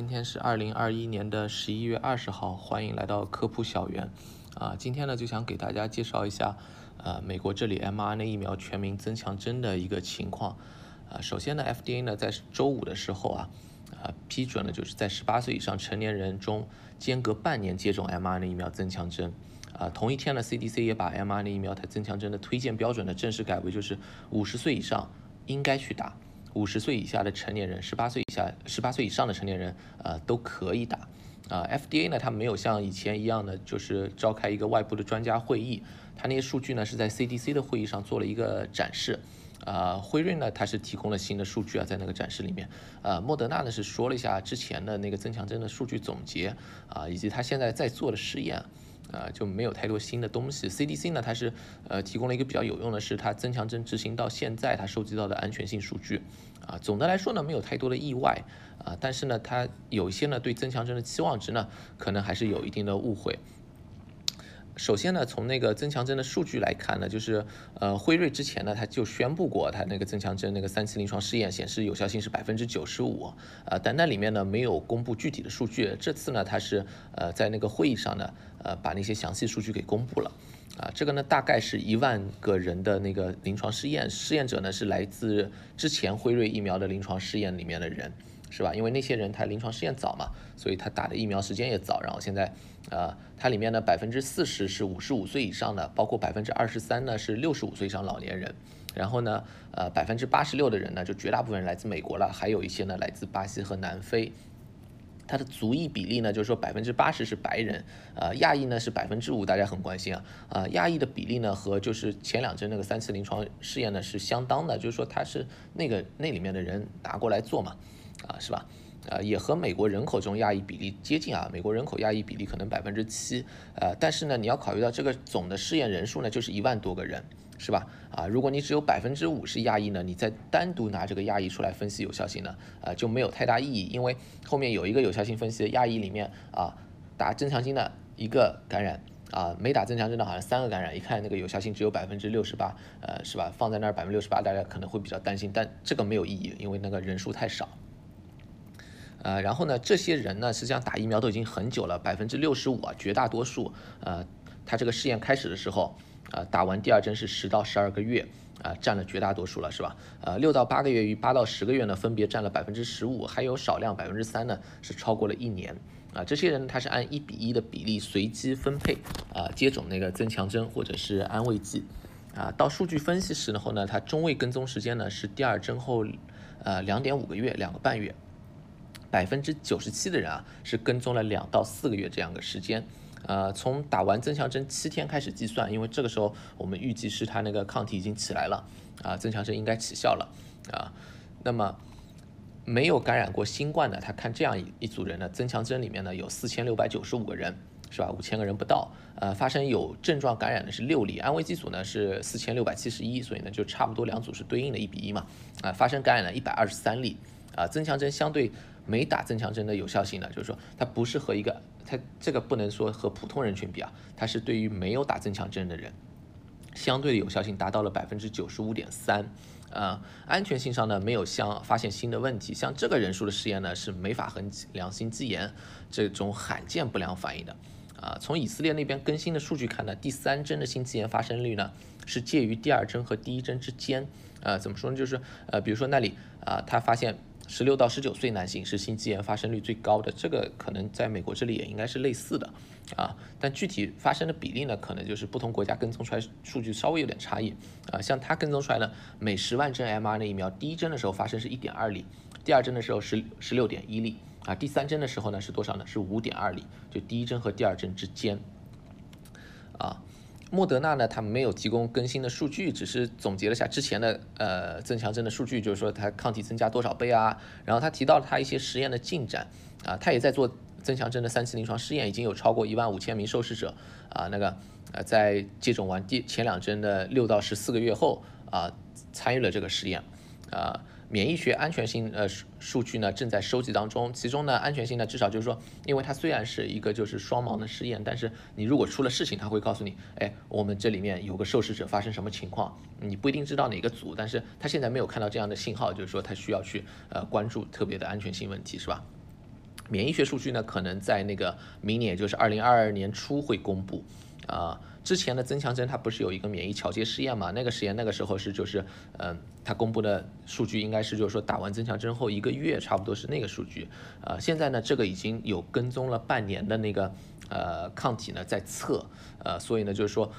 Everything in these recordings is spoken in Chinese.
今天是二零二一年的十一月二十号，欢迎来到科普小园。啊，今天呢就想给大家介绍一下，呃，美国这里 mRNA 疫苗全民增强针的一个情况。啊，首先呢，FDA 呢在周五的时候啊，啊批准了就是在十八岁以上成年人中间隔半年接种 mRNA 疫苗增强针。啊，同一天呢，CDC 也把 mRNA 疫苗它增强针的推荐标准呢正式改为就是五十岁以上应该去打。五十岁以下的成年人，十八岁以下、十八岁以上的成年人，呃，都可以打。啊，FDA 呢，它没有像以前一样的，就是召开一个外部的专家会议，它那些数据呢是在 CDC 的会议上做了一个展示。啊，辉瑞呢，它是提供了新的数据啊，在那个展示里面。呃，莫德纳呢是说了一下之前的那个增强针的数据总结啊，以及它现在在做的实验。啊，就没有太多新的东西。CDC 呢，它是呃提供了一个比较有用的，是它增强针执行到现在它收集到的安全性数据。啊，总的来说呢，没有太多的意外。啊，但是呢，它有一些呢对增强针的期望值呢，可能还是有一定的误会。首先呢，从那个增强针的数据来看呢，就是呃，辉瑞之前呢，他就宣布过，他那个增强针那个三期临床试验显示有效性是百分之九十五，呃，但那里面呢没有公布具体的数据。这次呢，他是呃在那个会议上呢，呃把那些详细数据给公布了，啊，这个呢大概是一万个人的那个临床试验，试验者呢是来自之前辉瑞疫苗的临床试验里面的人。是吧？因为那些人他临床试验早嘛，所以他打的疫苗时间也早。然后现在，呃，它里面呢百分之四十是五十五岁以上的，包括百分之二十三呢是六十五岁以上老年人。然后呢，呃，百分之八十六的人呢，就绝大部分人来自美国了，还有一些呢来自巴西和南非。它的族裔比例呢，就是说百分之八十是白人，呃，亚裔呢是百分之五，大家很关心啊。啊，亚裔的比例呢和就是前两针那个三次临床试验呢是相当的，就是说它是那个那里面的人拿过来做嘛。啊，是吧？呃，也和美国人口中亚裔比例接近啊。美国人口亚裔比例可能百分之七，呃，但是呢，你要考虑到这个总的试验人数呢，就是一万多个人，是吧？啊，如果你只有百分之五是亚裔呢，你再单独拿这个亚裔出来分析有效性呢，呃，就没有太大意义，因为后面有一个有效性分析的亚裔里面啊，打增强针的一个感染啊，没打增强针的好像三个感染，一看那个有效性只有百分之六十八，呃，是吧？放在那儿百分之六十八，大家可能会比较担心，但这个没有意义，因为那个人数太少。呃，然后呢，这些人呢，实际上打疫苗都已经很久了，百分之六十五啊，绝大多数，呃，他这个试验开始的时候，呃，打完第二针是十到十二个月，啊，占了绝大多数了，是吧？呃，六到八个月与八到十个月呢，分别占了百分之十五，还有少量百分之三呢，是超过了一年，啊，这些人他是按一比一的比例随机分配，啊，接种那个增强针或者是安慰剂，啊，到数据分析时候呢，他中位跟踪时间呢是第二针后，呃，两点五个月，两个半月。百分之九十七的人啊是跟踪了两到四个月这样的时间，呃，从打完增强针七天开始计算，因为这个时候我们预计是他那个抗体已经起来了，啊，增强针应该起效了，啊，那么没有感染过新冠的，他看这样一一组人呢，增强针里面呢有四千六百九十五个人，是吧？五千个人不到，呃，发生有症状感染的是六例，安慰剂组呢是四千六百七十一，所以呢就差不多两组是对应的一比一嘛，啊，发生感染了一百二十三例，啊，增强针相对。没打增强针的有效性呢，就是说它不是和一个它这个不能说和普通人群比啊，它是对于没有打增强针的人，相对的有效性达到了百分之九十五点三，啊，安全性上呢没有像发现新的问题，像这个人数的试验呢是没法和良心肌炎这种罕见不良反应的，啊，从以色列那边更新的数据看呢，第三针的心肌炎发生率呢是介于第二针和第一针之间，呃，怎么说呢？就是呃，比如说那里啊，他发现。十六到十九岁男性是心肌炎发生率最高的，这个可能在美国这里也应该是类似的，啊，但具体发生的比例呢，可能就是不同国家跟踪出来数据稍微有点差异，啊，像他跟踪出来的每十万针 mRNA 疫苗，第一针的时候发生是一点二例，第二针的时候是十六点一例，啊，第三针的时候呢是多少呢？是五点二例，就第一针和第二针之间，啊。莫德纳呢，它没有提供更新的数据，只是总结了下之前的呃增强针的数据，就是说它抗体增加多少倍啊。然后他提到了他一些实验的进展啊，他也在做增强针的三期临床试验，已经有超过一万五千名受试者啊，那个呃在接种完第前两针的六到十四个月后啊，参与了这个实验啊。免疫学安全性呃数数据呢正在收集当中，其中呢安全性呢至少就是说，因为它虽然是一个就是双盲的试验，但是你如果出了事情，它会告诉你，哎，我们这里面有个受试者发生什么情况，你不一定知道哪个组，但是他现在没有看到这样的信号，就是说他需要去呃关注特别的安全性问题，是吧？免疫学数据呢，可能在那个明年，就是二零二二年初会公布。啊，之前的增强针它不是有一个免疫桥接试验嘛？那个实验那个时候是就是，嗯，它公布的数据应该是就是说打完增强针后一个月差不多是那个数据。呃，现在呢这个已经有跟踪了半年的那个呃抗体呢在测，呃，所以呢就是说。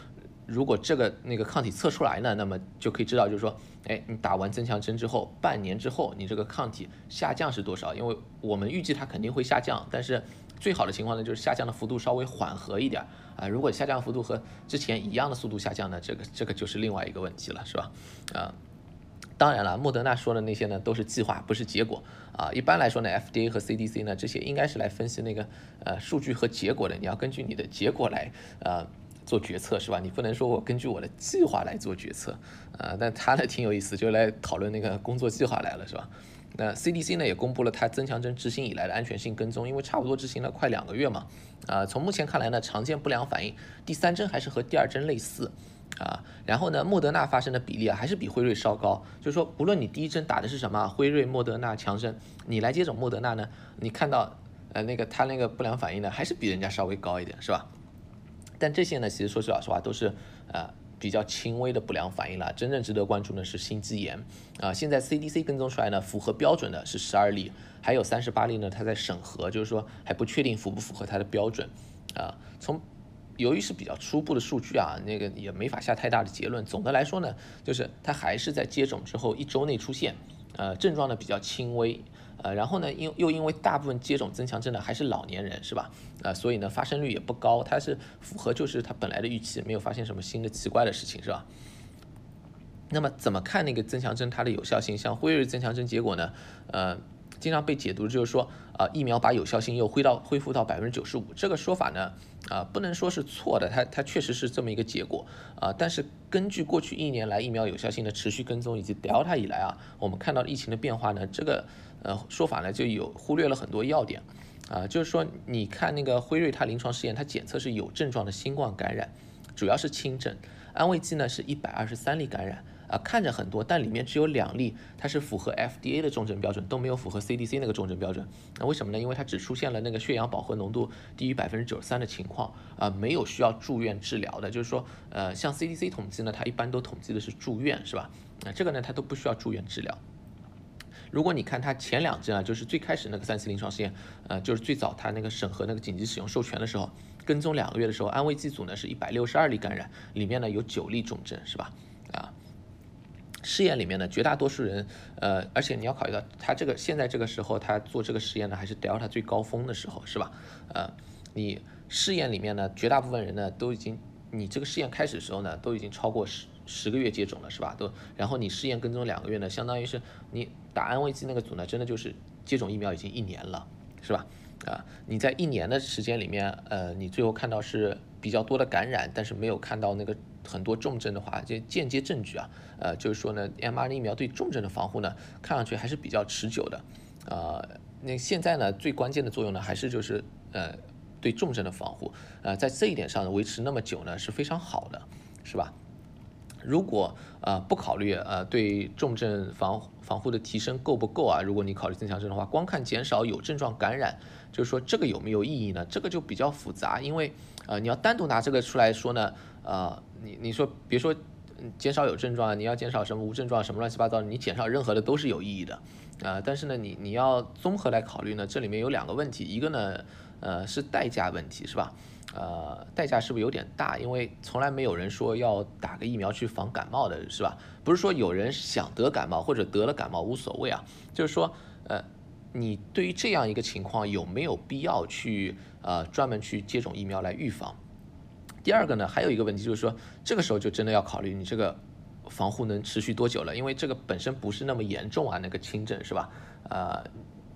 如果这个那个抗体测出来呢，那么就可以知道，就是说，哎，你打完增强针之后，半年之后，你这个抗体下降是多少？因为我们预计它肯定会下降，但是最好的情况呢，就是下降的幅度稍微缓和一点啊。如果下降幅度和之前一样的速度下降呢，这个这个就是另外一个问题了，是吧？啊，当然了，莫德纳说的那些呢，都是计划，不是结果啊。一般来说呢，FDA 和 CDC 呢，这些应该是来分析那个呃数据和结果的，你要根据你的结果来呃。做决策是吧？你不能说我根据我的计划来做决策，啊，但他呢挺有意思，就来讨论那个工作计划来了是吧？那 CDC 呢也公布了它增强针执行以来的安全性跟踪，因为差不多执行了快两个月嘛，啊，从目前看来呢，常见不良反应第三针还是和第二针类似，啊，然后呢，莫德纳发生的比例啊还是比辉瑞稍高，就是说不论你第一针打的是什么，辉瑞、莫德纳、强生，你来接种莫德纳呢，你看到呃那个它那个不良反应呢还是比人家稍微高一点是吧？但这些呢，其实说句老实话，都是呃比较轻微的不良反应了。真正值得关注的是心肌炎啊。现在 CDC 跟踪出来呢，符合标准的是十二例，还有三十八例呢，它在审核，就是说还不确定符不符合它的标准啊。从由于是比较初步的数据啊，那个也没法下太大的结论。总的来说呢，就是它还是在接种之后一周内出现，呃，症状呢比较轻微。呃，然后呢，因又因为大部分接种增强针的还是老年人，是吧？啊，所以呢，发生率也不高，它是符合就是它本来的预期，没有发现什么新的奇怪的事情，是吧？那么怎么看那个增强针它的有效性？像辉瑞增强针结果呢？呃。经常被解读就是说，啊，疫苗把有效性又恢到恢复到百分之九十五，这个说法呢，啊，不能说是错的，它它确实是这么一个结果，啊，但是根据过去一年来疫苗有效性的持续跟踪以及 Delta 以来啊，我们看到疫情的变化呢，这个呃说法呢就有忽略了很多要点，啊，就是说你看那个辉瑞它临床试验，它检测是有症状的新冠感染，主要是轻症，安慰剂呢是一百二十三例感染。啊，看着很多，但里面只有两例，它是符合 FDA 的重症标准，都没有符合 CDC 那个重症标准。那为什么呢？因为它只出现了那个血氧饱和浓度低于百分之九十三的情况，啊，没有需要住院治疗的。就是说，呃，像 CDC 统计呢，它一般都统计的是住院，是吧？那这个呢，它都不需要住院治疗。如果你看它前两针啊，就是最开始那个三次临床试验，呃，就是最早它那个审核那个紧急使用授权的时候，跟踪两个月的时候，安慰剂组呢是一百六十二例感染，里面呢有九例重症，是吧？啊。试验里面呢，绝大多数人，呃，而且你要考虑到，他这个现在这个时候他做这个实验呢，还是 Delta 最高峰的时候，是吧？呃，你试验里面呢，绝大部分人呢都已经，你这个试验开始的时候呢，都已经超过十十个月接种了，是吧？都，然后你试验跟踪两个月呢，相当于是你打安慰剂那个组呢，真的就是接种疫苗已经一年了，是吧？啊，你在一年的时间里面，呃，你最后看到是比较多的感染，但是没有看到那个。很多重症的话，这间接证据啊，呃，就是说呢 mrn 疫苗对重症的防护呢，看上去还是比较持久的，呃，那现在呢，最关键的作用呢，还是就是呃，对重症的防护，呃，在这一点上维持那么久呢，是非常好的，是吧？如果呃不考虑呃对重症防防护的提升够不够啊？如果你考虑增强针的话，光看减少有症状感染，就是说这个有没有意义呢？这个就比较复杂，因为呃你要单独拿这个出来说呢，呃。你你说别说减少有症状，你要减少什么无症状什么乱七八糟，你减少任何的都是有意义的，啊，但是呢，你你要综合来考虑呢，这里面有两个问题，一个呢，呃，是代价问题，是吧？呃，代价是不是有点大？因为从来没有人说要打个疫苗去防感冒的，是吧？不是说有人想得感冒或者得了感冒无所谓啊，就是说，呃，你对于这样一个情况有没有必要去呃专门去接种疫苗来预防？第二个呢，还有一个问题就是说，这个时候就真的要考虑你这个防护能持续多久了，因为这个本身不是那么严重啊，那个轻症是吧？呃，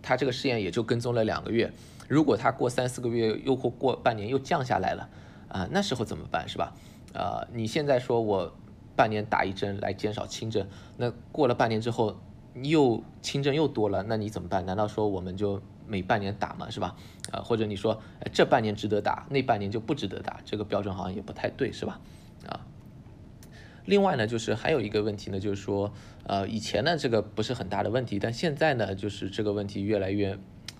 他这个试验也就跟踪了两个月，如果他过三四个月又或过半年又降下来了，啊，那时候怎么办是吧？呃，你现在说我半年打一针来减少轻症，那过了半年之后又轻症又多了，那你怎么办？难道说我们就？每半年打吗，是吧？啊，或者你说这半年值得打，那半年就不值得打，这个标准好像也不太对，是吧？啊，另外呢，就是还有一个问题呢，就是说，呃，以前呢这个不是很大的问题，但现在呢，就是这个问题越来越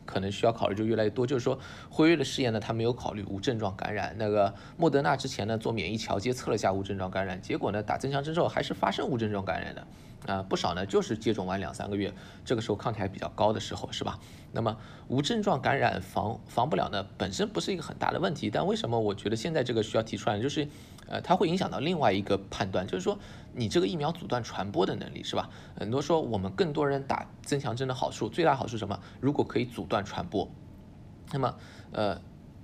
可能需要考虑就越来越多。就是说，辉瑞的试验呢，它没有考虑无症状感染。那个莫德纳之前呢，做免疫桥接测了下无症状感染，结果呢，打增强针之后还是发生无症状感染的。啊，不少呢，就是接种完两三个月，这个时候抗体还比较高的时候，是吧？那么无症状感染防防不了呢，本身不是一个很大的问题。但为什么我觉得现在这个需要提出来，就是，呃，它会影响到另外一个判断，就是说你这个疫苗阻断传播的能力，是吧？很多说我们更多人打增强针的好处，最大好处什么？如果可以阻断传播，那么，呃，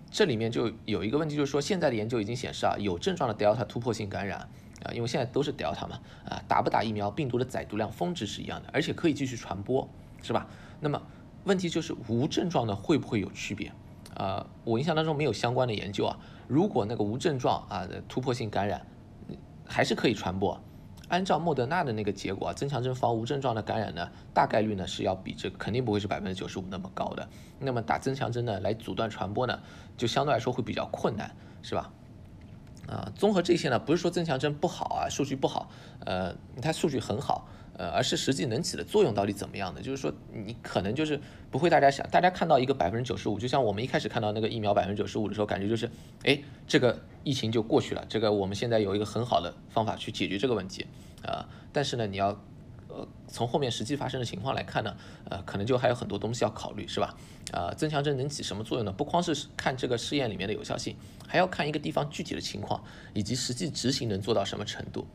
这里面就有一个问题，就是说现在的研究已经显示啊，有症状的 Delta 突破性感染。啊，因为现在都是 Delta 嘛，啊，打不打疫苗，病毒的载毒量峰值是一样的，而且可以继续传播，是吧？那么问题就是无症状的会不会有区别？啊，我印象当中没有相关的研究啊。如果那个无症状啊的突破性感染还是可以传播，按照莫德纳的那个结果啊，增强针防无症状的感染呢，大概率呢是要比这肯定不会是百分之九十五那么高的。那么打增强针呢来阻断传播呢，就相对来说会比较困难，是吧？啊，综合这些呢，不是说增强针不好啊，数据不好，呃，它数据很好，呃，而是实际能起的作用到底怎么样的？就是说，你可能就是不会大家想，大家看到一个百分之九十五，就像我们一开始看到那个疫苗百分之九十五的时候，感觉就是，哎，这个疫情就过去了，这个我们现在有一个很好的方法去解决这个问题，啊，但是呢，你要。呃，从后面实际发生的情况来看呢，呃，可能就还有很多东西要考虑，是吧？呃，增强针能起什么作用呢？不光是看这个试验里面的有效性，还要看一个地方具体的情况以及实际执行能做到什么程度。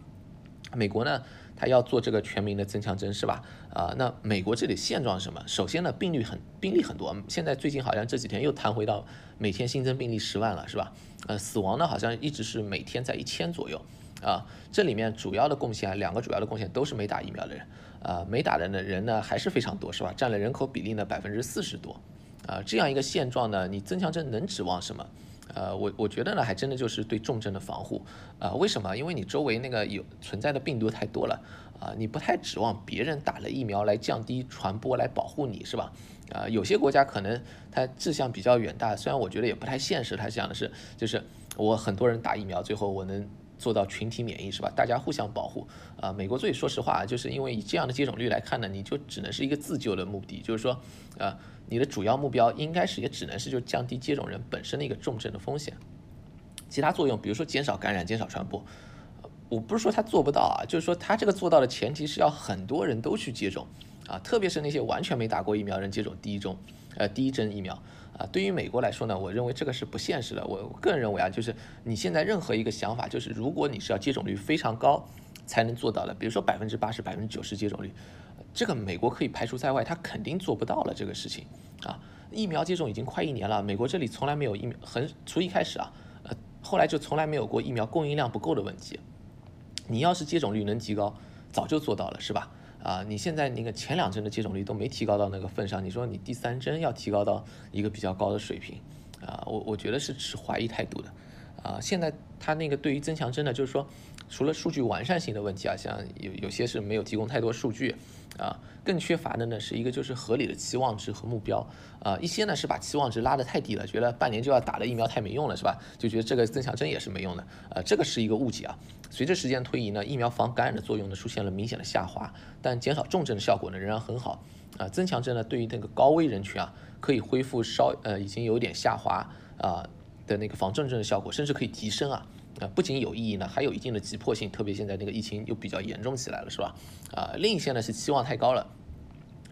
美国呢，它要做这个全民的增强针，是吧？啊，那美国这里现状是什么？首先呢，病例很病例很多，现在最近好像这几天又弹回到每天新增病例十万了，是吧？呃，死亡呢好像一直是每天在一千左右。啊，这里面主要的贡献，两个主要的贡献都是没打疫苗的人，啊，没打的呢人呢还是非常多，是吧？占了人口比例呢百分之四十多，啊，这样一个现状呢，你增强针能指望什么？呃，我我觉得呢，还真的就是对重症的防护，呃，为什么？因为你周围那个有存在的病毒太多了，啊，你不太指望别人打了疫苗来降低传播来保护你，是吧？啊，有些国家可能它志向比较远大，虽然我觉得也不太现实，他想的是就是我很多人打疫苗，最后我能。做到群体免疫是吧？大家互相保护啊。美国最说实话，就是因为以这样的接种率来看呢，你就只能是一个自救的目的，就是说，啊，你的主要目标应该是也只能是就降低接种人本身的一个重症的风险，其他作用，比如说减少感染、减少传播，我不是说他做不到啊，就是说他这个做到的前提是要很多人都去接种啊，特别是那些完全没打过疫苗人接种第一种，呃，第一针疫苗。啊，对于美国来说呢，我认为这个是不现实的。我个人认为啊，就是你现在任何一个想法，就是如果你是要接种率非常高才能做到的，比如说百分之八十、百分之九十接种率，这个美国可以排除在外，他肯定做不到了这个事情啊。疫苗接种已经快一年了，美国这里从来没有疫苗，很从一开始啊，呃，后来就从来没有过疫苗供应量不够的问题。你要是接种率能提高，早就做到了，是吧？啊，你现在那个前两针的接种率都没提高到那个份上，你说你第三针要提高到一个比较高的水平，啊，我我觉得是持怀疑态度的，啊，现在他那个对于增强针呢，就是说除了数据完善性的问题啊，像有有些是没有提供太多数据。啊，更缺乏的呢是一个就是合理的期望值和目标啊，一些呢是把期望值拉得太低了，觉得半年就要打的疫苗太没用了，是吧？就觉得这个增强针也是没用的，呃，这个是一个误解啊。随着时间推移呢，疫苗防感染的作用呢出现了明显的下滑，但减少重症的效果呢仍然很好啊。增强针呢对于那个高危人群啊，可以恢复稍呃已经有点下滑啊的那个防重症的效果，甚至可以提升啊。啊，不仅有意义呢，还有一定的急迫性，特别现在那个疫情又比较严重起来了，是吧？啊，另一些呢是期望太高了，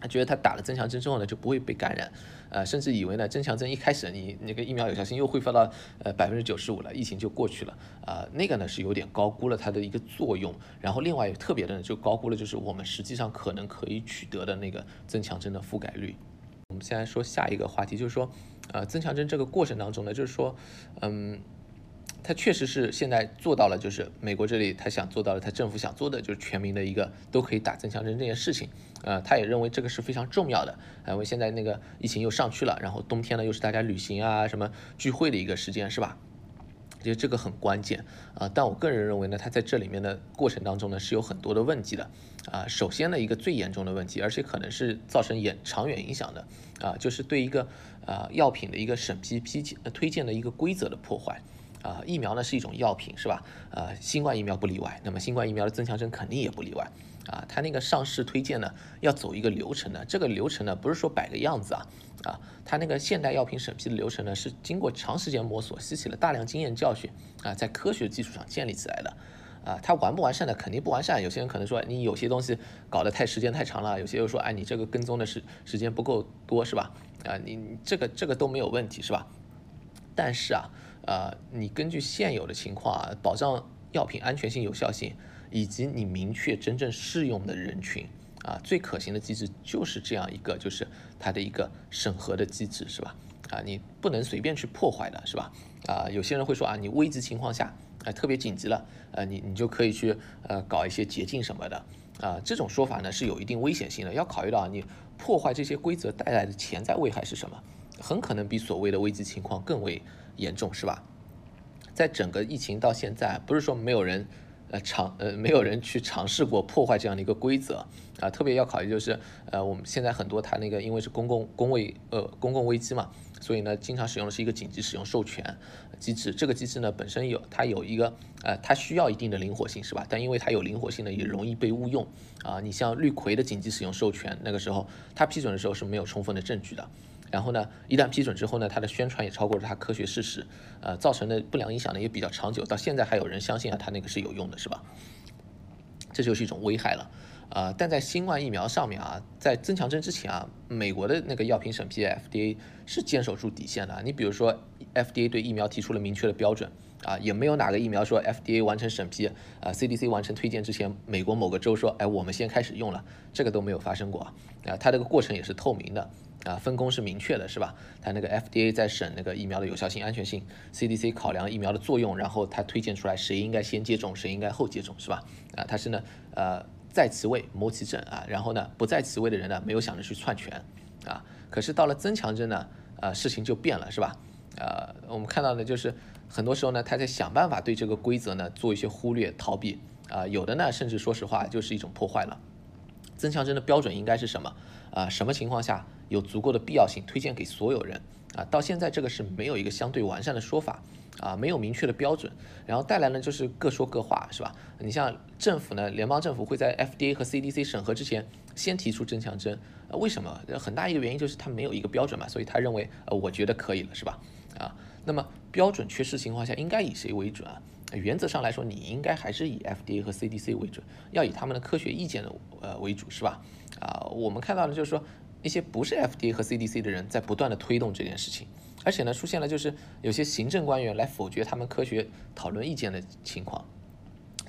他觉得他打了增强针之后呢就不会被感染，呃，甚至以为呢增强针一开始你那个疫苗有效性又恢复到呃百分之九十五了，疫情就过去了，啊，那个呢是有点高估了它的一个作用，然后另外特别的呢就高估了就是我们实际上可能可以取得的那个增强针的覆盖率。我们现在说下一个话题，就是说，呃，增强针这个过程当中呢，就是说，嗯。他确实是现在做到了，就是美国这里他想做到了，他政府想做的就是全民的一个都可以打增强针这件事情。呃，他也认为这个是非常重要的，因为现在那个疫情又上去了，然后冬天呢又是大家旅行啊什么聚会的一个时间，是吧？觉得这个很关键啊。但我个人认为呢，他在这里面的过程当中呢是有很多的问题的啊。首先呢，一个最严重的问题，而且可能是造成远长远影响的啊，就是对一个啊药品的一个审批批呃推荐的一个规则的破坏。啊，疫苗呢是一种药品，是吧？呃，新冠疫苗不例外，那么新冠疫苗的增强针肯定也不例外。啊，它那个上市推荐呢要走一个流程的，这个流程呢不是说摆个样子啊，啊，它那个现代药品审批的流程呢，是经过长时间摸索，吸取了大量经验教训啊，在科学基础上建立起来的。啊，它完不完善呢？肯定不完善。有些人可能说你有些东西搞得太时间太长了，有些又说哎你这个跟踪的时时间不够多是吧？啊，你这个这个都没有问题是吧？但是啊，呃，你根据现有的情况啊，保障药品安全性有效性，以及你明确真正适用的人群啊，最可行的机制就是这样一个，就是它的一个审核的机制是吧？啊，你不能随便去破坏的是吧？啊，有些人会说啊，你危急情况下。哎，特别紧急了，呃，你你就可以去呃搞一些捷径什么的，啊，这种说法呢是有一定危险性的，要考虑到你破坏这些规则带来的潜在危害是什么，很可能比所谓的危机情况更为严重，是吧？在整个疫情到现在，不是说没有人。呃，尝呃，没有人去尝试过破坏这样的一个规则啊，特别要考虑就是，呃，我们现在很多它那个因为是公共公卫呃公共危机嘛，所以呢，经常使用的是一个紧急使用授权机制。这个机制呢本身有它有一个呃，它需要一定的灵活性是吧？但因为它有灵活性呢，也容易被误用啊。你像绿葵的紧急使用授权，那个时候它批准的时候是没有充分的证据的。然后呢，一旦批准之后呢，它的宣传也超过了它科学事实，呃，造成的不良影响呢也比较长久，到现在还有人相信啊，它那个是有用的，是吧？这就是一种危害了，呃，但在新冠疫苗上面啊，在增强针之前啊，美国的那个药品审批 FDA 是坚守住底线的。你比如说，FDA 对疫苗提出了明确的标准。啊，也没有哪个疫苗说 FDA 完成审批，啊 CDC 完成推荐之前，美国某个州说，哎，我们先开始用了，这个都没有发生过啊。啊，它这个过程也是透明的，啊，分工是明确的，是吧？它那个 FDA 在审那个疫苗的有效性、安全性，CDC 考量疫苗的作用，然后它推荐出来谁应该先接种，谁应该后接种，是吧？啊，它是呢，呃，在其位谋其政啊，然后呢，不在其位的人呢，没有想着去篡权，啊，可是到了增强针呢，呃，事情就变了，是吧？呃，我们看到的就是。很多时候呢，他在想办法对这个规则呢做一些忽略、逃避啊，有的呢甚至说实话就是一种破坏了。增强针的标准应该是什么啊？什么情况下有足够的必要性推荐给所有人啊？到现在这个是没有一个相对完善的说法啊，没有明确的标准，然后带来呢就是各说各话，是吧？你像政府呢，联邦政府会在 FDA 和 CDC 审核之前先提出增强针，为什么？很大一个原因就是它没有一个标准嘛，所以他认为呃我觉得可以了，是吧？啊。那么标准缺失情况下，应该以谁为准啊？原则上来说，你应该还是以 FDA 和 CDC 为准，要以他们的科学意见的呃为主，是吧？啊，我们看到的就是说，一些不是 FDA 和 CDC 的人在不断的推动这件事情，而且呢，出现了就是有些行政官员来否决他们科学讨论意见的情况，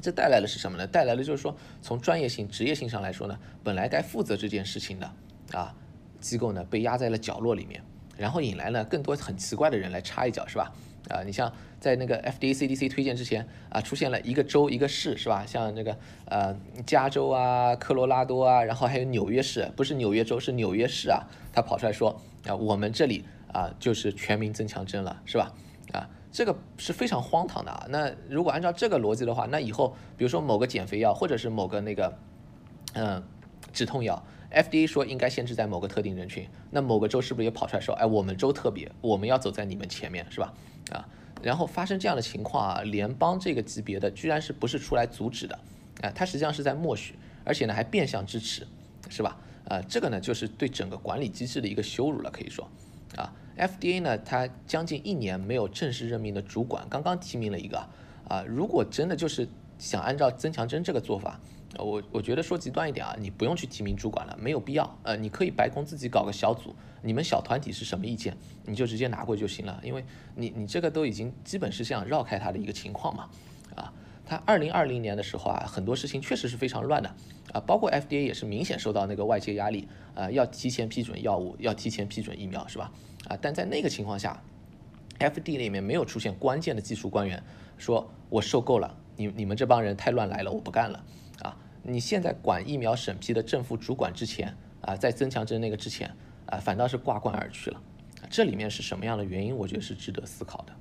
这带来的是什么呢？带来的就是说，从专业性、职业性上来说呢，本来该负责这件事情的啊机构呢，被压在了角落里面。然后引来了更多很奇怪的人来插一脚，是吧？啊，你像在那个 FDA、CDC 推荐之前啊，出现了一个州一个市，是吧？像那个呃加州啊、科罗拉多啊，然后还有纽约市，不是纽约州，是纽约市啊，他跑出来说啊，我们这里啊就是全民增强针了，是吧？啊，这个是非常荒唐的啊。那如果按照这个逻辑的话，那以后比如说某个减肥药，或者是某个那个嗯止痛药。FDA 说应该限制在某个特定人群，那某个州是不是也跑出来说，哎，我们州特别，我们要走在你们前面，是吧？啊，然后发生这样的情况啊，联邦这个级别的居然是不是出来阻止的？啊，他实际上是在默许，而且呢还变相支持，是吧？啊，这个呢就是对整个管理机制的一个羞辱了，可以说，啊，FDA 呢它将近一年没有正式任命的主管，刚刚提名了一个，啊，如果真的就是想按照增强针这个做法。我我觉得说极端一点啊，你不用去提名主管了，没有必要。呃，你可以白宫自己搞个小组，你们小团体是什么意见，你就直接拿过去就行了。因为你你这个都已经基本是这样绕开他的一个情况嘛。啊，他二零二零年的时候啊，很多事情确实是非常乱的啊，包括 FDA 也是明显受到那个外界压力啊，要提前批准药物，要提前批准疫苗，是吧？啊，但在那个情况下，FDA 里面没有出现关键的技术官员说，我受够了，你你们这帮人太乱来了，我不干了。你现在管疫苗审批的正副主管之前啊，在增强针那个之前啊，反倒是挂冠而去了，这里面是什么样的原因？我觉得是值得思考的，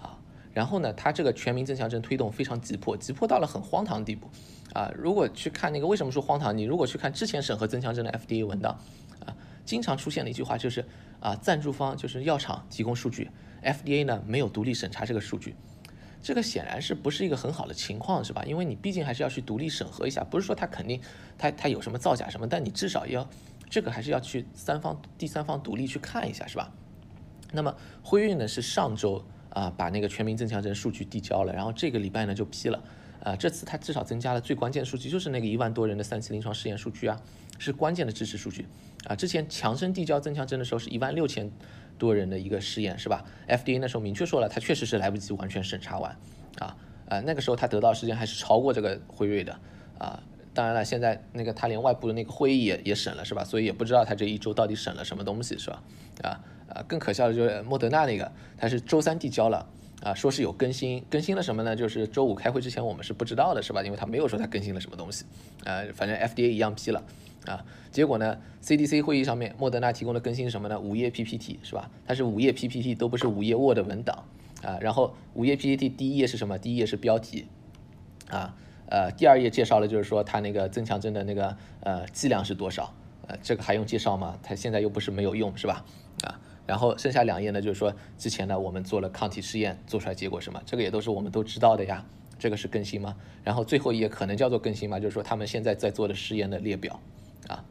啊，然后呢，他这个全民增强针推动非常急迫，急迫到了很荒唐的地步，啊，如果去看那个为什么说荒唐？你如果去看之前审核增强针的 FDA 文档，啊，经常出现的一句话就是啊，赞助方就是药厂提供数据，FDA 呢没有独立审查这个数据。这个显然是不是一个很好的情况，是吧？因为你毕竟还是要去独立审核一下，不是说他肯定他他有什么造假什么，但你至少要这个还是要去三方第三方独立去看一下，是吧？那么辉瑞呢是上周啊把那个全民增强针数据递交了，然后这个礼拜呢就批了。啊，这次它至少增加了最关键的数据，就是那个一万多人的三期临床试验数据啊，是关键的支持数据啊。之前强生递交增强针的时候是一万六千多人的一个试验，是吧？FDA 那时候明确说了，它确实是来不及完全审查完啊。呃，那个时候他得到时间还是超过这个辉瑞的啊。当然了，现在那个他连外部的那个会议也也审了，是吧？所以也不知道他这一周到底审了什么东西，是吧？啊啊，更可笑的就是莫德纳那个，他是周三递交了。啊，说是有更新，更新了什么呢？就是周五开会之前我们是不知道的，是吧？因为他没有说他更新了什么东西，呃，反正 FDA 一样批了，啊，结果呢，CDC 会议上面莫德纳提供的更新是什么呢？五页 PPT 是吧？它是五页 PPT，都不是五页 Word 文档，啊，然后五页 PPT 第一页是什么？第一页是标题，啊，呃，第二页介绍了就是说它那个增强针的那个呃剂量是多少，呃，这个还用介绍吗？它现在又不是没有用，是吧？啊。然后剩下两页呢，就是说之前呢我们做了抗体试验做出来结果什么，这个也都是我们都知道的呀。这个是更新吗？然后最后一页可能叫做更新吗？就是说他们现在在做的试验的列表啊。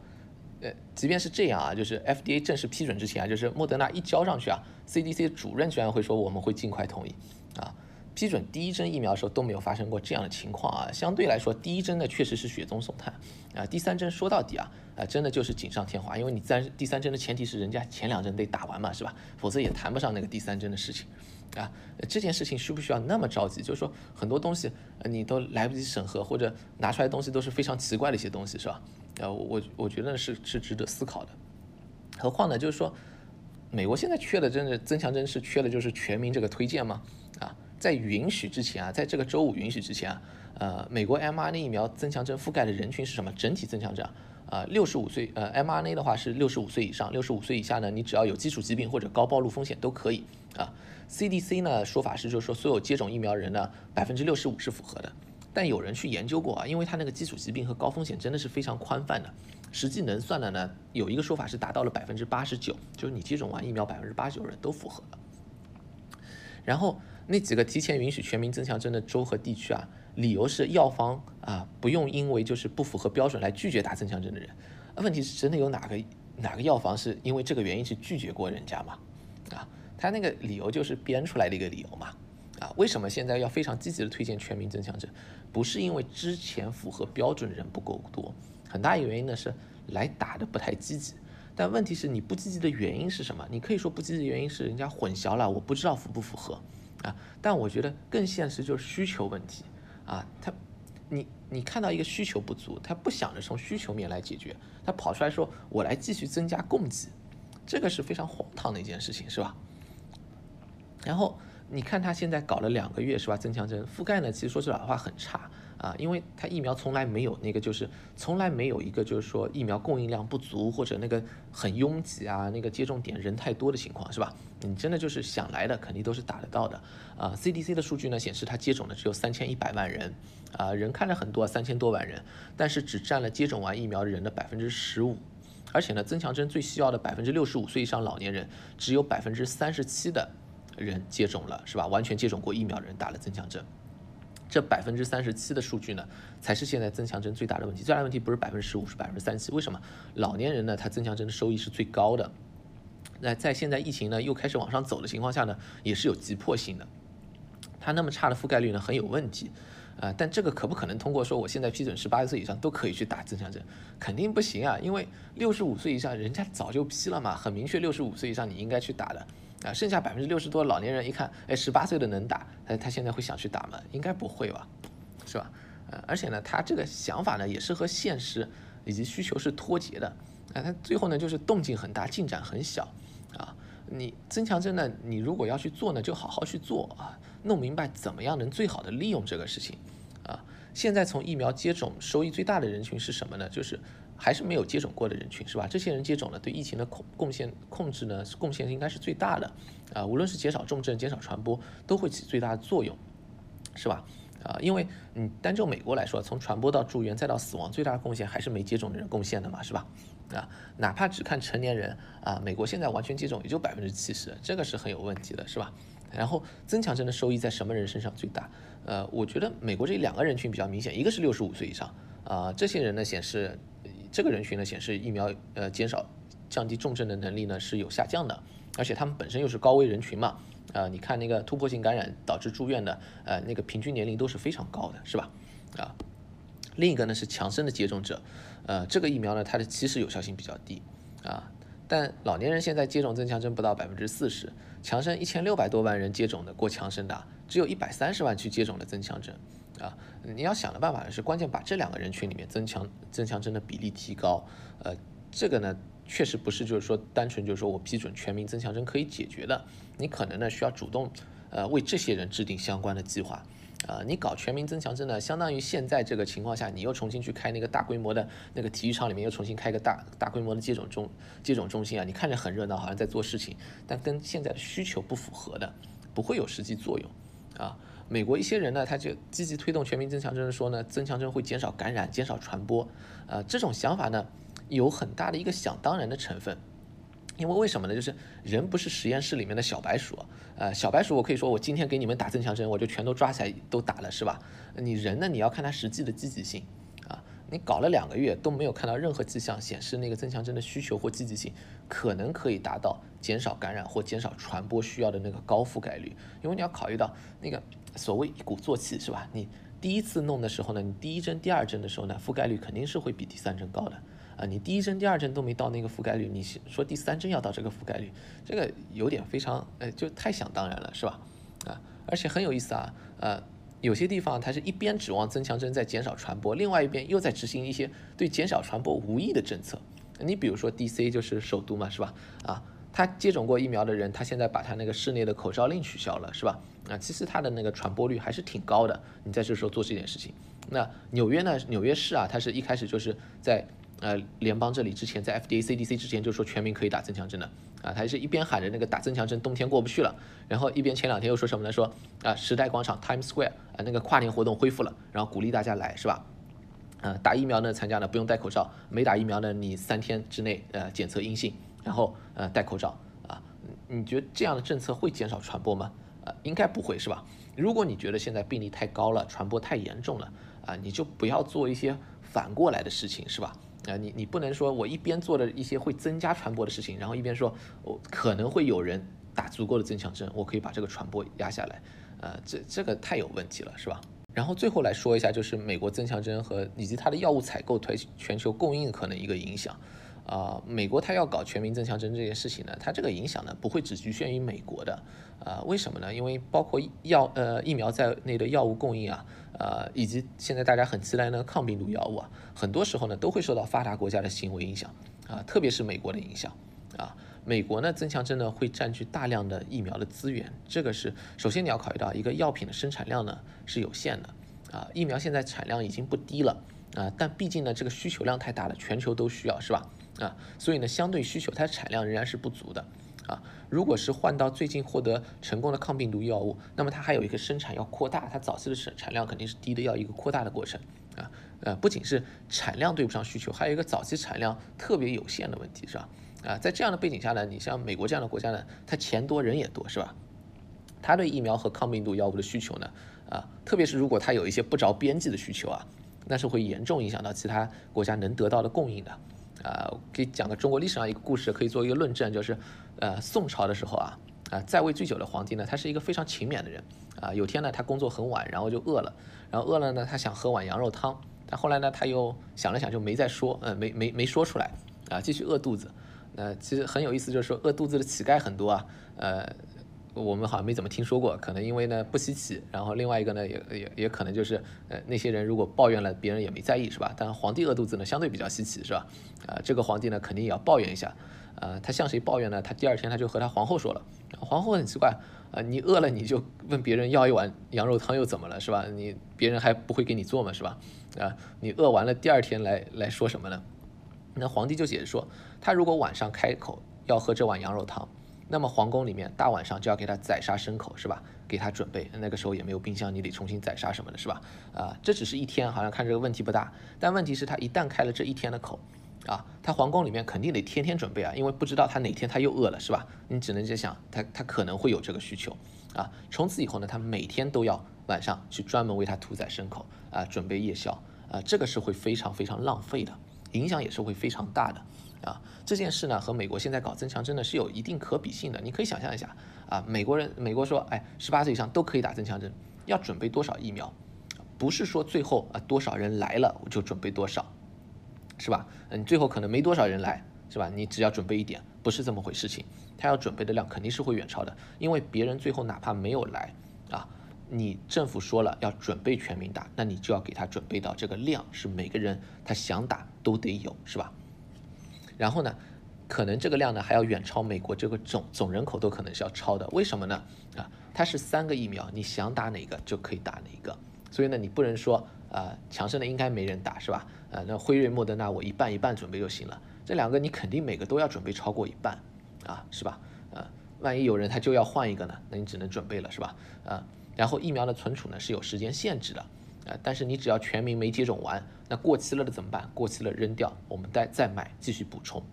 呃，即便是这样啊，就是 FDA 正式批准之前啊，就是莫德纳一交上去啊，CDC 主任居然会说我们会尽快同意啊。批准第一针疫苗的时候都没有发生过这样的情况啊，相对来说第一针呢确实是雪中送炭啊，第三针说到底啊啊真的就是锦上添花，因为你三第三针的前提是人家前两针得打完嘛是吧？否则也谈不上那个第三针的事情啊。这件事情需不需要那么着急？就是说很多东西你都来不及审核，或者拿出来的东西都是非常奇怪的一些东西是吧？呃，我我觉得是是值得思考的。何况呢，就是说美国现在缺的真的增强针是缺的就是全民这个推荐吗？啊？在允许之前啊，在这个周五允许之前啊，呃，美国 mRNA 疫苗增强针覆盖的人群是什么？整体增强针啊，六十五岁，呃，mRNA 的话是六十五岁以上，六十五岁以下呢，你只要有基础疾病或者高暴露风险都可以啊。CDC 呢说法是就是说所有接种疫苗人呢百分之六十五是符合的，但有人去研究过啊，因为他那个基础疾病和高风险真的是非常宽泛的，实际能算的呢，有一个说法是达到了百分之八十九，就是你接种完疫苗百分之八十九人都符合了，然后。那几个提前允许全民增强针的州和地区啊，理由是药方啊不用因为就是不符合标准来拒绝打增强针的人。问题是真的有哪个哪个药房是因为这个原因去拒绝过人家吗？啊，他那个理由就是编出来的一个理由嘛。啊，为什么现在要非常积极的推荐全民增强者？不是因为之前符合标准的人不够多，很大一个原因呢是来打的不太积极。但问题是你不积极的原因是什么？你可以说不积极的原因是人家混淆了，我不知道符不符合。啊，但我觉得更现实就是需求问题啊，他，你你看到一个需求不足，他不想着从需求面来解决，他跑出来说我来继续增加供给，这个是非常荒唐的一件事情，是吧？然后你看他现在搞了两个月是吧？增强针覆盖呢，其实说句老实话很差。啊，因为它疫苗从来没有那个，就是从来没有一个，就是说疫苗供应量不足或者那个很拥挤啊，那个接种点人太多的情况，是吧？你真的就是想来的，肯定都是打得到的。啊，CDC 的数据呢显示，它接种的只有三千一百万人，啊，人看着很多，三千多万人，但是只占了接种完疫苗的人的百分之十五，而且呢，增强针最需要的百分之六十五岁以上老年人，只有百分之三十七的人接种了，是吧？完全接种过疫苗的人打了增强针。这百分之三十七的数据呢，才是现在增强针最大的问题。最大的问题不是百分之十五，是百分之三十七。为什么？老年人呢，他增强针的收益是最高的。那在现在疫情呢又开始往上走的情况下呢，也是有急迫性的。它那么差的覆盖率呢，很有问题。啊，但这个可不可能通过说我现在批准十八岁以上都可以去打增强针？肯定不行啊，因为六十五岁以上人家早就批了嘛，很明确，六十五岁以上你应该去打的。啊，剩下百分之六十多老年人一看，哎，十八岁的能打，他他现在会想去打吗？应该不会吧，是吧？呃，而且呢，他这个想法呢，也是和现实以及需求是脱节的。啊，他最后呢，就是动静很大，进展很小。啊，你增强针呢，你如果要去做呢，就好好去做啊，弄明白怎么样能最好的利用这个事情。啊，现在从疫苗接种收益最大的人群是什么呢？就是。还是没有接种过的人群是吧？这些人接种了，对疫情的控贡献控制呢，贡献应该是最大的，啊，无论是减少重症、减少传播，都会起最大的作用，是吧？啊，因为你单就美国来说，从传播到住院再到死亡，最大的贡献还是没接种的人贡献的嘛，是吧？啊，哪怕只看成年人啊，美国现在完全接种也就百分之七十，这个是很有问题的，是吧？然后增强针的收益在什么人身上最大？呃，我觉得美国这两个人群比较明显，一个是六十五岁以上，啊，这些人呢显示。这个人群呢显示疫苗呃减少降低重症的能力呢是有下降的，而且他们本身又是高危人群嘛，啊，你看那个突破性感染导致住院的，呃，那个平均年龄都是非常高的，是吧？啊，另一个呢是强生的接种者，呃，这个疫苗呢它的其实有效性比较低，啊，但老年人现在接种增强针不到百分之四十，强生一千六百多万人接种的过强生的，只有一百三十万去接种了增强针。啊，你要想的办法是关键把这两个人群里面增强增强针的比例提高，呃，这个呢确实不是就是说单纯就是说我批准全民增强针可以解决的，你可能呢需要主动呃为这些人制定相关的计划，啊，你搞全民增强针呢，相当于现在这个情况下你又重新去开那个大规模的那个体育场里面又重新开个大大规模的接种中接种中心啊，你看着很热闹，好像在做事情，但跟现在的需求不符合的，不会有实际作用，啊。美国一些人呢，他就积极推动全民增强针，说呢，增强针会减少感染、减少传播。呃，这种想法呢，有很大的一个想当然的成分。因为为什么呢？就是人不是实验室里面的小白鼠。呃，小白鼠我可以说我今天给你们打增强针，我就全都抓起来都打了，是吧？你人呢，你要看它实际的积极性。啊，你搞了两个月都没有看到任何迹象显示那个增强针的需求或积极性可能可以达到减少感染或减少传播需要的那个高覆盖率。因为你要考虑到那个。所谓一鼓作气是吧？你第一次弄的时候呢，你第一针、第二针的时候呢，覆盖率肯定是会比第三针高的啊。你第一针、第二针都没到那个覆盖率，你说第三针要到这个覆盖率，这个有点非常呃，就太想当然了是吧？啊，而且很有意思啊，呃，有些地方它是一边指望增强针在减少传播，另外一边又在执行一些对减少传播无益的政策。你比如说 D.C. 就是首都嘛，是吧？啊。他接种过疫苗的人，他现在把他那个室内的口罩令取消了，是吧？啊，其实他的那个传播率还是挺高的。你在这时候做这件事情，那纽约呢？纽约市啊，它是一开始就是在呃联邦这里之前，在 FDA、CDC 之前就说全民可以打增强针的啊，他是一边喊着那个打增强针冬天过不去了，然后一边前两天又说什么呢？说啊时代广场 Times Square 啊那个跨年活动恢复了，然后鼓励大家来，是吧？啊，打疫苗呢参加呢不用戴口罩，没打疫苗呢你三天之内呃检测阴性。然后呃戴口罩啊，你觉得这样的政策会减少传播吗？啊，应该不会是吧？如果你觉得现在病例太高了，传播太严重了啊，你就不要做一些反过来的事情是吧？啊，你你不能说我一边做着一些会增加传播的事情，然后一边说我可能会有人打足够的增强针，我可以把这个传播压下来，呃，这这个太有问题了是吧？然后最后来说一下，就是美国增强针和以及它的药物采购对全球供应可能一个影响。啊，美国它要搞全民增强针这件事情呢，它这个影响呢不会只局限于美国的，啊，为什么呢？因为包括药呃疫苗在内的药物供应啊，呃，以及现在大家很期待的抗病毒药物啊，很多时候呢都会受到发达国家的行为影响啊，特别是美国的影响啊。美国呢增强针呢会占据大量的疫苗的资源，这个是首先你要考虑到一个药品的生产量呢是有限的啊，疫苗现在产量已经不低了啊，但毕竟呢这个需求量太大了，全球都需要是吧？啊，所以呢，相对需求，它的产量仍然是不足的，啊，如果是换到最近获得成功的抗病毒药物，那么它还有一个生产要扩大，它早期的产产量肯定是低的，要一个扩大的过程，啊，呃，不仅是产量对不上需求，还有一个早期产量特别有限的问题，是吧？啊，在这样的背景下呢，你像美国这样的国家呢，它钱多人也多，是吧？它对疫苗和抗病毒药物的需求呢，啊，特别是如果它有一些不着边际的需求啊，那是会严重影响到其他国家能得到的供应的。啊，给讲个中国历史上一个故事，可以做一个论证，就是，呃，宋朝的时候啊，啊，在位最久的皇帝呢，他是一个非常勤勉的人，啊，有天呢，他工作很晚，然后就饿了，然后饿了呢，他想喝碗羊肉汤，但后来呢，他又想了想，就没再说，嗯，没没没说出来，啊，继续饿肚子，那其实很有意思，就是说饿肚子的乞丐很多啊，呃。我们好像没怎么听说过，可能因为呢不稀奇，然后另外一个呢也也也可能就是呃那些人如果抱怨了，别人也没在意是吧？但皇帝饿肚子呢相对比较稀奇是吧？啊，这个皇帝呢肯定也要抱怨一下，啊，他向谁抱怨呢？他第二天他就和他皇后说了，皇后很奇怪，啊，你饿了你就问别人要一碗羊肉汤又怎么了是吧？你别人还不会给你做嘛是吧？啊，你饿完了第二天来来说什么呢？那皇帝就解释说，他如果晚上开口要喝这碗羊肉汤。那么皇宫里面大晚上就要给他宰杀牲口是吧？给他准备，那个时候也没有冰箱，你得重新宰杀什么的，是吧？啊，这只是一天，好像看这个问题不大，但问题是，他一旦开了这一天的口，啊，他皇宫里面肯定得天天准备啊，因为不知道他哪天他又饿了，是吧？你只能在想，他他可能会有这个需求，啊，从此以后呢，他每天都要晚上去专门为他屠宰牲口，啊，准备夜宵，啊，这个是会非常非常浪费的。影响也是会非常大的。啊，这件事呢和美国现在搞增强针呢是有一定可比性的。你可以想象一下，啊，美国人美国说，哎，十八岁以上都可以打增强针，要准备多少疫苗？不是说最后啊多少人来了我就准备多少，是吧？嗯，最后可能没多少人来，是吧？你只要准备一点，不是这么回事情。他要准备的量肯定是会远超的，因为别人最后哪怕没有来，啊，你政府说了要准备全民打，那你就要给他准备到这个量是每个人他想打都得有，是吧？然后呢，可能这个量呢还要远超美国这个总总人口都可能是要超的，为什么呢？啊，它是三个疫苗，你想打哪个就可以打哪个，所以呢，你不能说啊强生的应该没人打是吧？呃，那辉瑞、莫德纳我一半一半准备就行了，这两个你肯定每个都要准备超过一半啊，是吧？啊，万一有人他就要换一个呢，那你只能准备了是吧？啊，然后疫苗的存储呢是有时间限制的，啊，但是你只要全民没接种完。那过期了的怎么办？过期了扔掉，我们再再买，继续补充，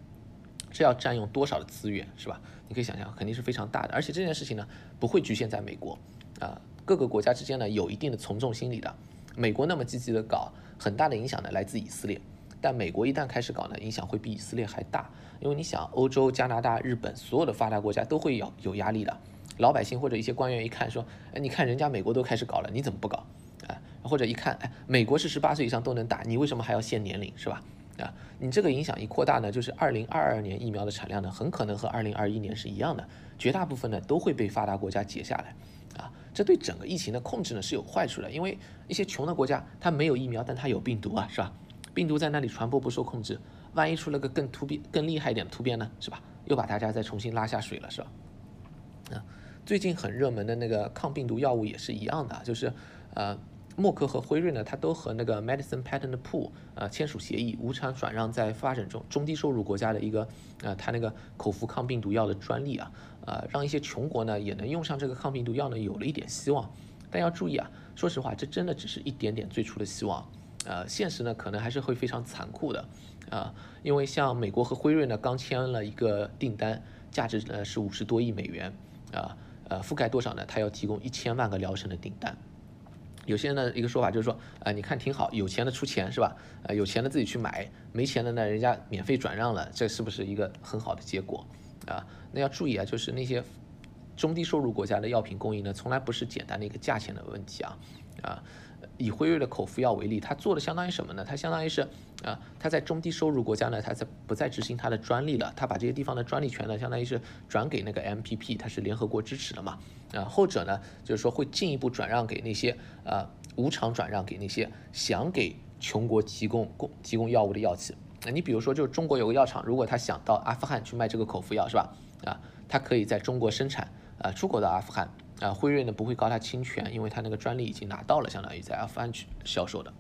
这要占用多少的资源，是吧？你可以想象，肯定是非常大的。而且这件事情呢，不会局限在美国，啊，各个国家之间呢有一定的从众心理的。美国那么积极的搞，很大的影响呢来自以色列，但美国一旦开始搞呢，影响会比以色列还大。因为你想，欧洲、加拿大、日本所有的发达国家都会有有压力的，老百姓或者一些官员一看说，哎，你看人家美国都开始搞了，你怎么不搞？或者一看，哎，美国是十八岁以上都能打，你为什么还要限年龄，是吧？啊，你这个影响一扩大呢，就是二零二二年疫苗的产量呢，很可能和二零二一年是一样的，绝大部分呢都会被发达国家截下来，啊，这对整个疫情的控制呢是有坏处的，因为一些穷的国家它没有疫苗，但它有病毒啊，是吧？病毒在那里传播不受控制，万一出了个更突变、更厉害一点的突变呢，是吧？又把大家再重新拉下水了，是吧？啊，最近很热门的那个抗病毒药物也是一样的，就是呃。默克和辉瑞呢，它都和那个 Medicine Patent Pool 呃签署协议，无偿转让在发展中中低收入国家的一个呃它那个口服抗病毒药的专利啊，呃让一些穷国呢也能用上这个抗病毒药呢，有了一点希望。但要注意啊，说实话，这真的只是一点点最初的希望，呃，现实呢可能还是会非常残酷的啊，因为像美国和辉瑞呢刚签了一个订单，价值呢是五十多亿美元啊，呃覆盖多少呢？它要提供一千万个疗程的订单。有些人呢一个说法就是说，啊，你看挺好，有钱的出钱是吧？呃，有钱的自己去买，没钱的呢，人家免费转让了，这是不是一个很好的结果？啊，那要注意啊，就是那些中低收入国家的药品供应呢，从来不是简单的一个价钱的问题啊，啊。以辉瑞的口服药为例，它做的相当于什么呢？它相当于是啊，它在中低收入国家呢，它在不再执行它的专利了，它把这些地方的专利权呢，相当于是转给那个 MPP，它是联合国支持的嘛。啊，后者呢，就是说会进一步转让给那些呃无偿转让给那些想给穷国提供供提供药物的药企。那你比如说，就是中国有个药厂，如果他想到阿富汗去卖这个口服药，是吧？啊，他可以在中国生产，啊，出口到阿富汗。啊，辉瑞呢不会告他侵权，因为他那个专利已经拿到了，相当于在阿富汗去销售的，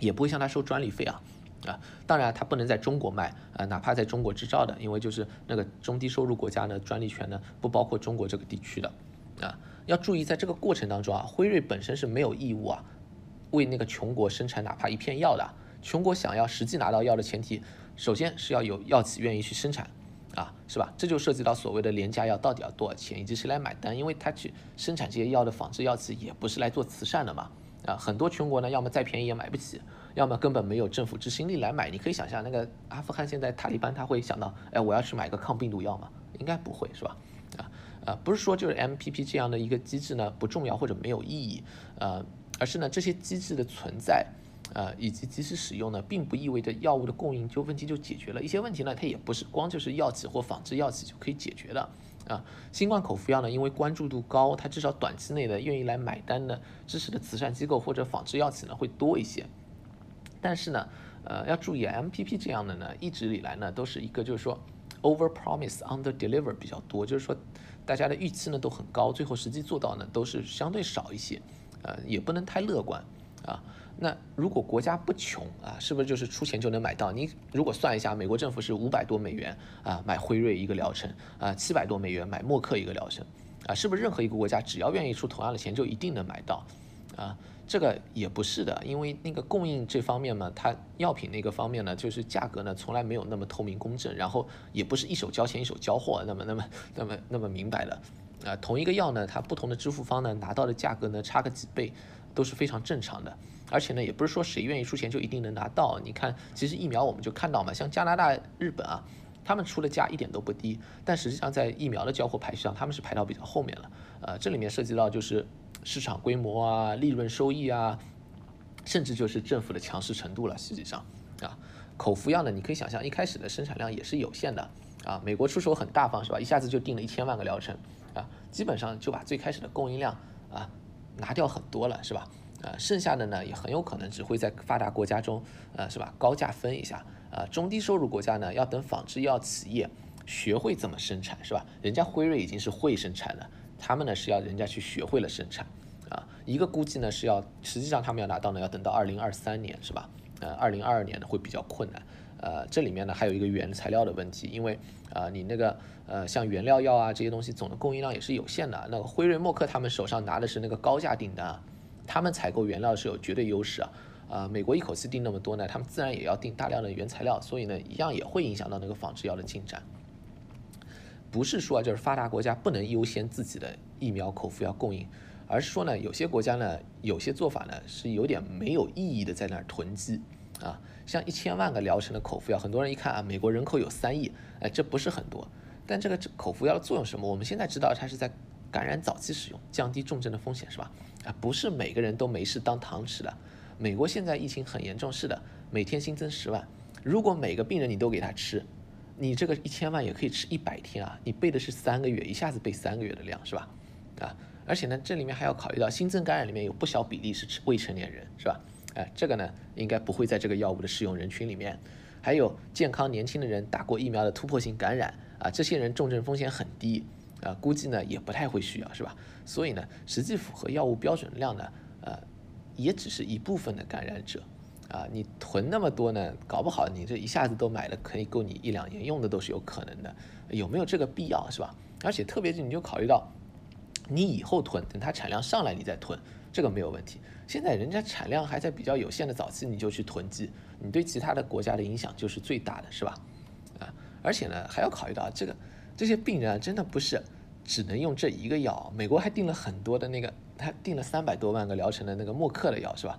也不会向他收专利费啊。啊，当然它不能在中国卖，啊，哪怕在中国制造的，因为就是那个中低收入国家呢，专利权呢不包括中国这个地区的。啊，要注意，在这个过程当中啊，辉瑞本身是没有义务啊，为那个穷国生产哪怕一片药的。穷国想要实际拿到药的前提，首先是要有药企愿意去生产。啊，是吧？这就涉及到所谓的廉价药到底要多少钱，以及谁来买单？因为他去生产这些药的仿制药企也不是来做慈善的嘛。啊，很多穷国呢，要么再便宜也买不起，要么根本没有政府执行力来买。你可以想象，那个阿富汗现在塔利班他会想到，哎，我要去买个抗病毒药吗？应该不会，是吧？啊，啊，不是说就是 MPP 这样的一个机制呢不重要或者没有意义，呃，而是呢这些机制的存在。呃，以及及时使用呢，并不意味着药物的供应就问题就解决了。一些问题呢，它也不是光就是药企或仿制药企就可以解决的。啊，新冠口服药呢，因为关注度高，它至少短期内的愿意来买单的支持的慈善机构或者仿制药企呢会多一些。但是呢，呃，要注意，MPP 这样的呢，一直以来呢都是一个就是说 over promise under deliver 比较多，就是说大家的预期呢都很高，最后实际做到呢都是相对少一些。呃，也不能太乐观啊。那如果国家不穷啊，是不是就是出钱就能买到？你如果算一下，美国政府是五百多美元啊买辉瑞一个疗程啊，七百多美元买默克一个疗程啊，是不是任何一个国家只要愿意出同样的钱就一定能买到？啊，这个也不是的，因为那个供应这方面嘛，它药品那个方面呢，就是价格呢从来没有那么透明公正，然后也不是一手交钱一手交货那么那么那么那么明白的啊。同一个药呢，它不同的支付方呢拿到的价格呢差个几倍都是非常正常的。而且呢，也不是说谁愿意出钱就一定能拿到。你看，其实疫苗我们就看到嘛，像加拿大、日本啊，他们出的价一点都不低，但实际上在疫苗的交货排序上，他们是排到比较后面了。呃，这里面涉及到就是市场规模啊、利润收益啊，甚至就是政府的强势程度了。实际上啊，口服药呢，你可以想象一开始的生产量也是有限的啊。美国出手很大方是吧？一下子就定了一千万个疗程啊，基本上就把最开始的供应量啊拿掉很多了是吧？啊，剩下的呢也很有可能只会在发达国家中，呃，是吧？高价分一下，啊，中低收入国家呢要等仿制药企业学会怎么生产，是吧？人家辉瑞已经是会生产了，他们呢是要人家去学会了生产，啊，一个估计呢是要，实际上他们要拿到呢要等到二零二三年，是吧？呃，二零二二年呢会比较困难，呃，这里面呢还有一个原材料的问题，因为啊你那个呃像原料药啊这些东西总的供应量也是有限的，那个辉瑞默克他们手上拿的是那个高价订单。他们采购原料是有绝对优势啊，啊，美国一口气订那么多呢，他们自然也要订大量的原材料，所以呢，一样也会影响到那个仿制药的进展。不是说就是发达国家不能优先自己的疫苗口服药供应，而是说呢，有些国家呢，有些做法呢是有点没有意义的在那儿囤积啊，像一千万个疗程的口服药，很多人一看啊，美国人口有三亿，哎，这不是很多，但这个口服药的作用是什么？我们现在知道它是在。感染早期使用，降低重症的风险是吧？啊，不是每个人都没事当糖吃的。美国现在疫情很严重，是的，每天新增十万。如果每个病人你都给他吃，你这个一千万也可以吃一百天啊！你备的是三个月，一下子备三个月的量是吧？啊，而且呢，这里面还要考虑到新增感染里面有不小比例是未成年人是吧？哎，这个呢应该不会在这个药物的适用人群里面。还有健康年轻的人打过疫苗的突破性感染啊，这些人重症风险很低。啊，估计呢也不太会需要，是吧？所以呢，实际符合药物标准量呢，呃，也只是一部分的感染者，啊，你囤那么多呢，搞不好你这一下子都买了，可以够你一两年用的都是有可能的，有没有这个必要，是吧？而且特别是你就考虑到，你以后囤，等它产量上来你再囤，这个没有问题。现在人家产量还在比较有限的早期，你就去囤积，你对其他的国家的影响就是最大的，是吧？啊，而且呢还要考虑到这个。这些病人啊，真的不是只能用这一个药。美国还订了很多的那个，他订了三百多万个疗程的那个默克的药，是吧？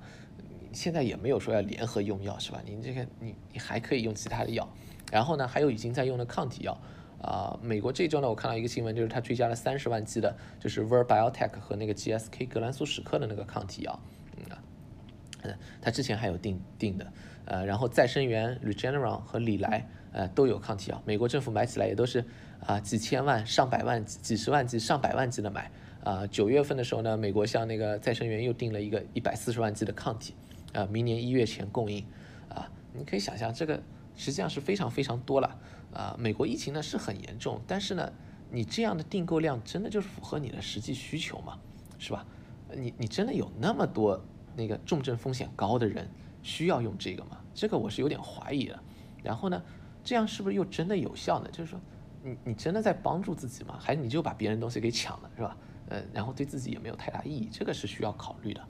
现在也没有说要联合用药，是吧？你这个你你还可以用其他的药。然后呢，还有已经在用的抗体药啊。美国这周呢，我看到一个新闻，就是他追加了三十万剂的，就是 Ver Biotech 和那个 GSK 格兰素史克的那个抗体药。嗯，嗯，他之前还有订订的，呃，然后再生元 Regeneron 和礼来。呃，都有抗体药，美国政府买起来也都是啊几千万、上百万、几十万剂、上百万剂的买。啊，九月份的时候呢，美国向那个再生元又订了一个一百四十万剂的抗体，啊，明年一月前供应。啊，你可以想象，这个实际上是非常非常多了。啊，美国疫情呢是很严重，但是呢，你这样的订购量真的就是符合你的实际需求吗？是吧？你你真的有那么多那个重症风险高的人需要用这个吗？这个我是有点怀疑的。然后呢？这样是不是又真的有效呢？就是说，你你真的在帮助自己吗？还是你就把别人东西给抢了，是吧？呃，然后对自己也没有太大意义，这个是需要考虑的。